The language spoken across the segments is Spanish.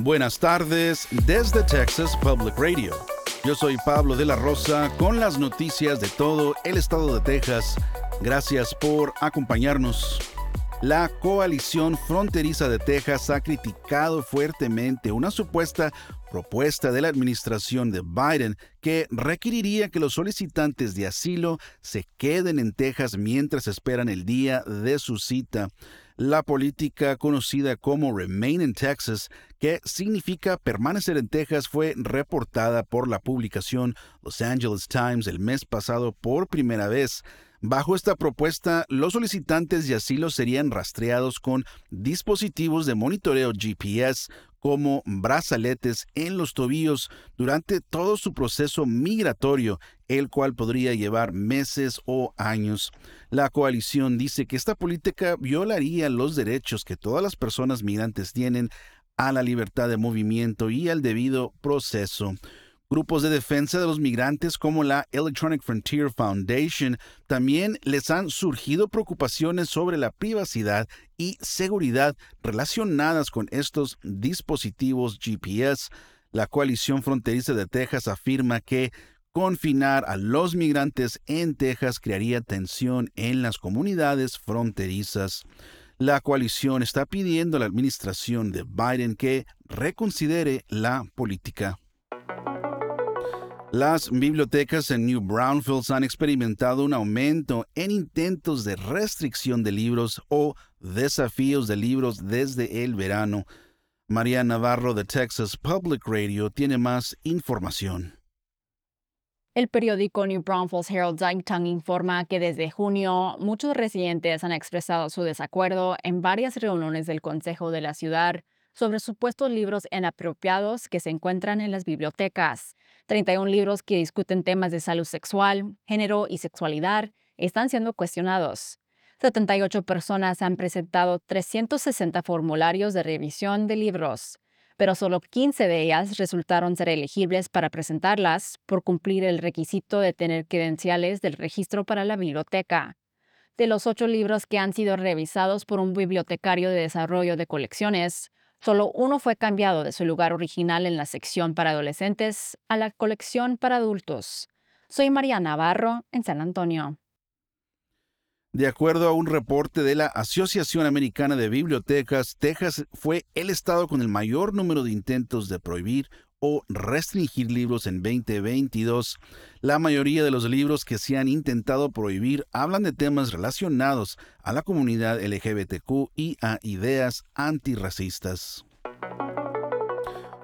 Buenas tardes desde Texas Public Radio. Yo soy Pablo de la Rosa con las noticias de todo el estado de Texas. Gracias por acompañarnos. La coalición fronteriza de Texas ha criticado fuertemente una supuesta propuesta de la administración de Biden que requeriría que los solicitantes de asilo se queden en Texas mientras esperan el día de su cita. La política conocida como Remain in Texas, que significa permanecer en Texas, fue reportada por la publicación Los Angeles Times el mes pasado por primera vez. Bajo esta propuesta, los solicitantes de asilo serían rastreados con dispositivos de monitoreo GPS como brazaletes en los tobillos durante todo su proceso migratorio, el cual podría llevar meses o años. La coalición dice que esta política violaría los derechos que todas las personas migrantes tienen a la libertad de movimiento y al debido proceso. Grupos de defensa de los migrantes como la Electronic Frontier Foundation también les han surgido preocupaciones sobre la privacidad y seguridad relacionadas con estos dispositivos GPS. La coalición fronteriza de Texas afirma que confinar a los migrantes en Texas crearía tensión en las comunidades fronterizas. La coalición está pidiendo a la administración de Biden que reconsidere la política. Las bibliotecas en New Brownfields han experimentado un aumento en intentos de restricción de libros o desafíos de libros desde el verano. María Navarro de Texas Public Radio tiene más información. El periódico New Braunfels Herald Zeitung informa que desde junio muchos residentes han expresado su desacuerdo en varias reuniones del Consejo de la Ciudad sobre supuestos libros inapropiados que se encuentran en las bibliotecas. 31 libros que discuten temas de salud sexual, género y sexualidad están siendo cuestionados. 78 personas han presentado 360 formularios de revisión de libros, pero solo 15 de ellas resultaron ser elegibles para presentarlas por cumplir el requisito de tener credenciales del registro para la biblioteca. De los ocho libros que han sido revisados por un bibliotecario de desarrollo de colecciones, Solo uno fue cambiado de su lugar original en la sección para adolescentes a la colección para adultos. Soy María Navarro, en San Antonio. De acuerdo a un reporte de la Asociación Americana de Bibliotecas, Texas fue el estado con el mayor número de intentos de prohibir o restringir libros en 2022. La mayoría de los libros que se han intentado prohibir hablan de temas relacionados a la comunidad LGBTQ y a ideas antirracistas.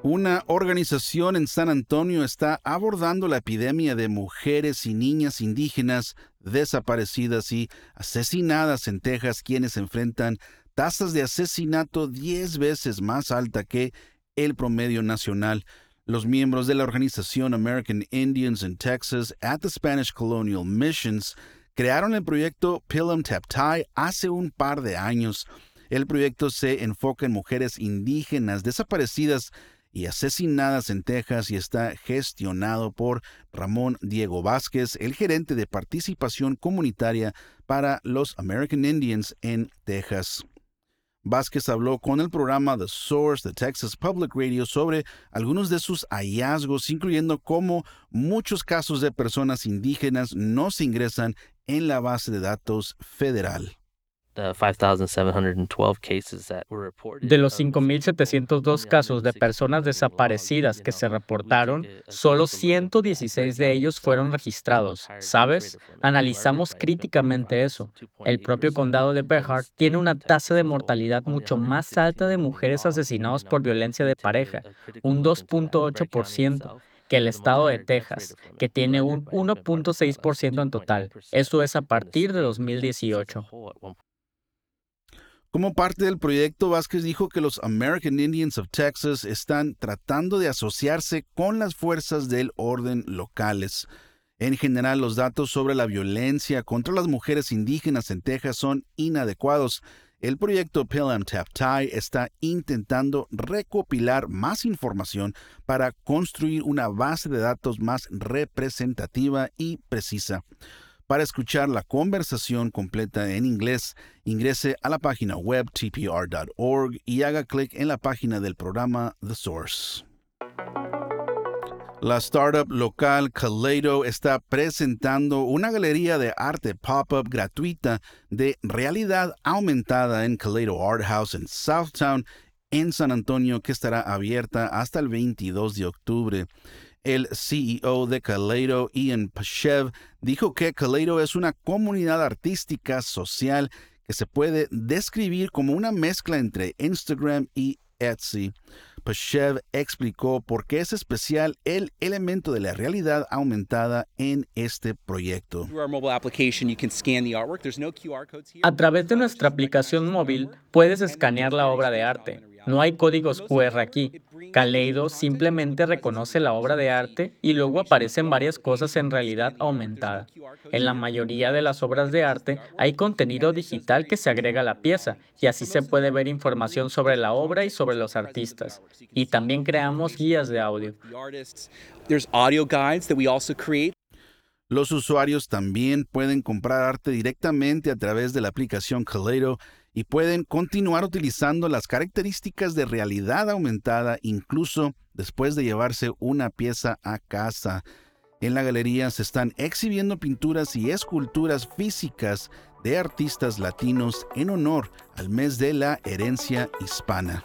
Una organización en San Antonio está abordando la epidemia de mujeres y niñas indígenas desaparecidas y asesinadas en Texas, quienes enfrentan tasas de asesinato 10 veces más alta que el promedio nacional. Los miembros de la organización American Indians in Texas at the Spanish Colonial Missions crearon el proyecto Pilum Taptai hace un par de años. El proyecto se enfoca en mujeres indígenas desaparecidas y asesinadas en Texas y está gestionado por Ramón Diego Vázquez, el gerente de participación comunitaria para los American Indians en Texas. Vázquez habló con el programa The Source de Texas Public Radio sobre algunos de sus hallazgos, incluyendo cómo muchos casos de personas indígenas no se ingresan en la base de datos federal. De los 5.702 casos de personas desaparecidas que se reportaron, solo 116 de ellos fueron registrados. ¿Sabes? Analizamos críticamente eso. El propio condado de Behar tiene una tasa de mortalidad mucho más alta de mujeres asesinadas por violencia de pareja, un 2.8% que el estado de Texas, que tiene un 1.6% en total. Eso es a partir de 2018. Como parte del proyecto, Vázquez dijo que los American Indians of Texas están tratando de asociarse con las fuerzas del orden locales. En general, los datos sobre la violencia contra las mujeres indígenas en Texas son inadecuados. El proyecto Pelham Taptai está intentando recopilar más información para construir una base de datos más representativa y precisa. Para escuchar la conversación completa en inglés, ingrese a la página web tpr.org y haga clic en la página del programa The Source. La startup local Kaleido está presentando una galería de arte pop-up gratuita de realidad aumentada en Kaleido Art House en Southtown, en San Antonio, que estará abierta hasta el 22 de octubre. El CEO de Kaleido, Ian Pashev, dijo que Kaleido es una comunidad artística social que se puede describir como una mezcla entre Instagram y Etsy. Pashev explicó por qué es especial el elemento de la realidad aumentada en este proyecto. A través de nuestra aplicación móvil puedes escanear la obra de arte no hay códigos QR aquí. Kaleido simplemente reconoce la obra de arte y luego aparecen varias cosas en realidad aumentada. En la mayoría de las obras de arte hay contenido digital que se agrega a la pieza y así se puede ver información sobre la obra y sobre los artistas. Y también creamos guías de audio. Los usuarios también pueden comprar arte directamente a través de la aplicación Kaleido y pueden continuar utilizando las características de realidad aumentada incluso después de llevarse una pieza a casa. En la galería se están exhibiendo pinturas y esculturas físicas de artistas latinos en honor al mes de la herencia hispana.